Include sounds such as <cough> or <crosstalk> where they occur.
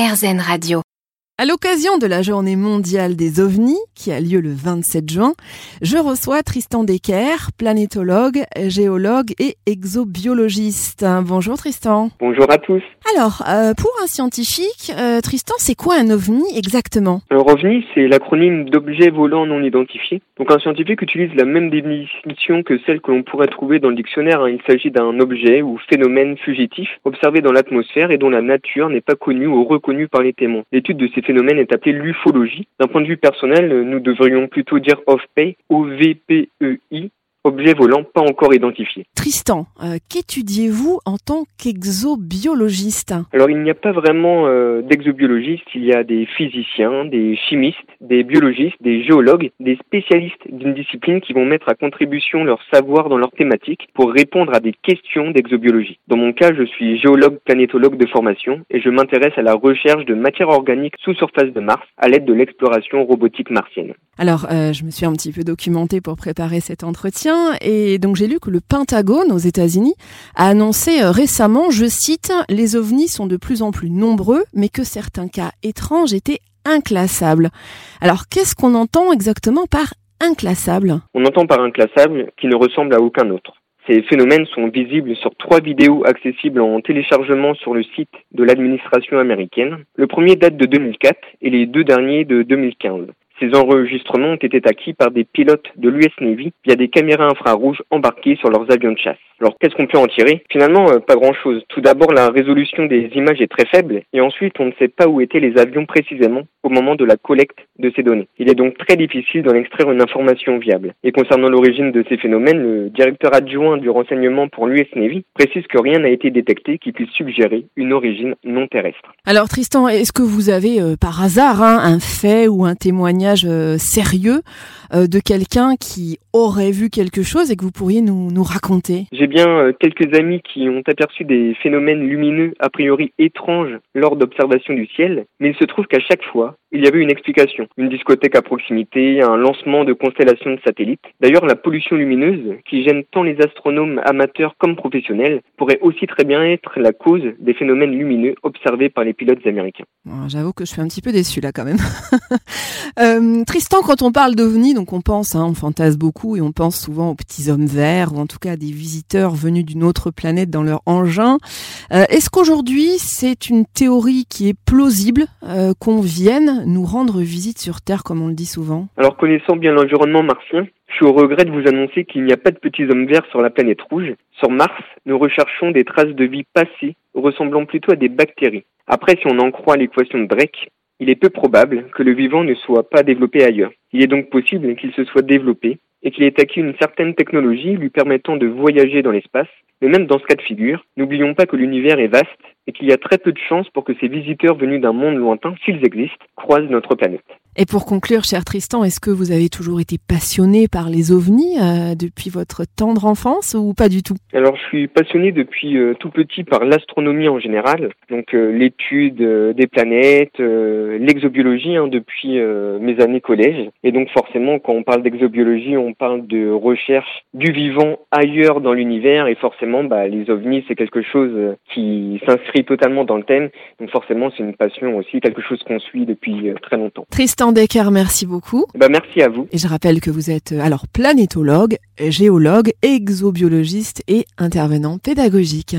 RZN Radio. À l'occasion de la journée mondiale des ovnis, qui a lieu le 27 juin, je reçois Tristan Decker, planétologue, géologue et exobiologiste. Bonjour Tristan. Bonjour à tous. Alors, euh, pour un scientifique, euh, Tristan, c'est quoi un ovni exactement? Un ovni, c'est l'acronyme d'objet volant non identifié. Donc un scientifique utilise la même définition que celle que l'on pourrait trouver dans le dictionnaire. Hein. Il s'agit d'un objet ou phénomène fugitif observé dans l'atmosphère et dont la nature n'est pas connue ou reconnue par les témoins. L'étude de ces phénomène est appelé l'ufologie. D'un point de vue personnel, nous devrions plutôt dire off-pay, O-V-P-E-I, objet volant pas encore identifié. Tristan, euh, qu'étudiez-vous en tant qu'exobiologiste? Alors il n'y a pas vraiment euh, d'exobiologistes, il y a des physiciens, des chimistes, des biologistes, des géologues, des spécialistes d'une discipline qui vont mettre à contribution leur savoir dans leur thématique pour répondre à des questions d'exobiologie. Dans mon cas, je suis géologue planétologue de formation et je m'intéresse à la recherche de matière organique sous surface de Mars à l'aide de l'exploration robotique martienne. Alors, euh, je me suis un petit peu documenté pour préparer cet entretien et donc j'ai lu que le Pentagone aux États-Unis a annoncé euh, récemment, je cite, les ovnis sont de plus en plus nombreux, mais que certains cas étranges étaient inclassables. Alors, qu'est-ce qu'on entend exactement par inclassable? On entend par inclassable qui ne ressemble à aucun autre. Ces phénomènes sont visibles sur trois vidéos accessibles en téléchargement sur le site de l'administration américaine. Le premier date de 2004 et les deux derniers de 2015. Ces enregistrements ont été acquis par des pilotes de l'US Navy via des caméras infrarouges embarquées sur leurs avions de chasse. Alors qu'est-ce qu'on peut en tirer? Finalement, euh, pas grand-chose. Tout d'abord, la résolution des images est très faible et ensuite, on ne sait pas où étaient les avions précisément au moment de la collecte de ces données. Il est donc très difficile d'en extraire une information viable. Et concernant l'origine de ces phénomènes, le directeur adjoint du renseignement pour l'US Navy précise que rien n'a été détecté qui puisse suggérer une origine non terrestre. Alors Tristan, est-ce que vous avez euh, par hasard hein, un fait ou un témoignage euh, sérieux de quelqu'un qui aurait vu quelque chose et que vous pourriez nous, nous raconter bien euh, quelques amis qui ont aperçu des phénomènes lumineux a priori étranges lors d'observations du ciel, mais il se trouve qu'à chaque fois, il y avait une explication. Une discothèque à proximité, un lancement de constellations de satellites. D'ailleurs, la pollution lumineuse, qui gêne tant les astronomes amateurs comme professionnels, pourrait aussi très bien être la cause des phénomènes lumineux observés par les pilotes américains. J'avoue que je suis un petit peu déçu là quand même. <laughs> euh, Tristan, quand on parle d'OVNI, donc on pense, hein, on fantasme beaucoup et on pense souvent aux petits hommes verts ou en tout cas à des visiteurs venus d'une autre planète dans leur engin. Euh, Est-ce qu'aujourd'hui c'est une théorie qui est plausible euh, qu'on vienne nous rendre visite sur Terre, comme on le dit souvent? Alors, connaissant bien l'environnement martien, je suis au regret de vous annoncer qu'il n'y a pas de petits hommes verts sur la planète rouge. Sur Mars, nous recherchons des traces de vie passées ressemblant plutôt à des bactéries. Après, si on en croit l'équation de Drake, il est peu probable que le vivant ne soit pas développé ailleurs. Il est donc possible qu'il se soit développé et qu'il ait acquis une certaine technologie lui permettant de voyager dans l'espace. Mais même dans ce cas de figure, n'oublions pas que l'univers est vaste et qu'il y a très peu de chances pour que ces visiteurs venus d'un monde lointain, s'ils existent, croisent notre planète. Et pour conclure, cher Tristan, est-ce que vous avez toujours été passionné par les ovnis euh, depuis votre tendre enfance ou pas du tout? Alors, je suis passionné depuis euh, tout petit par l'astronomie en général, donc euh, l'étude des planètes, l'exobiologie hein, depuis mes années collège. Et donc, forcément, quand on parle d'exobiologie, on parle de recherche du vivant ailleurs dans l'univers. Et forcément, bah, les ovnis, c'est quelque chose qui s'inscrit totalement dans le thème. Donc, forcément, c'est une passion aussi, quelque chose qu'on suit depuis très longtemps. Tristan Decker, merci beaucoup. Bah, merci à vous. Et je rappelle que vous êtes euh, alors planétologue, géologue, exobiologiste et intervenant pédagogique.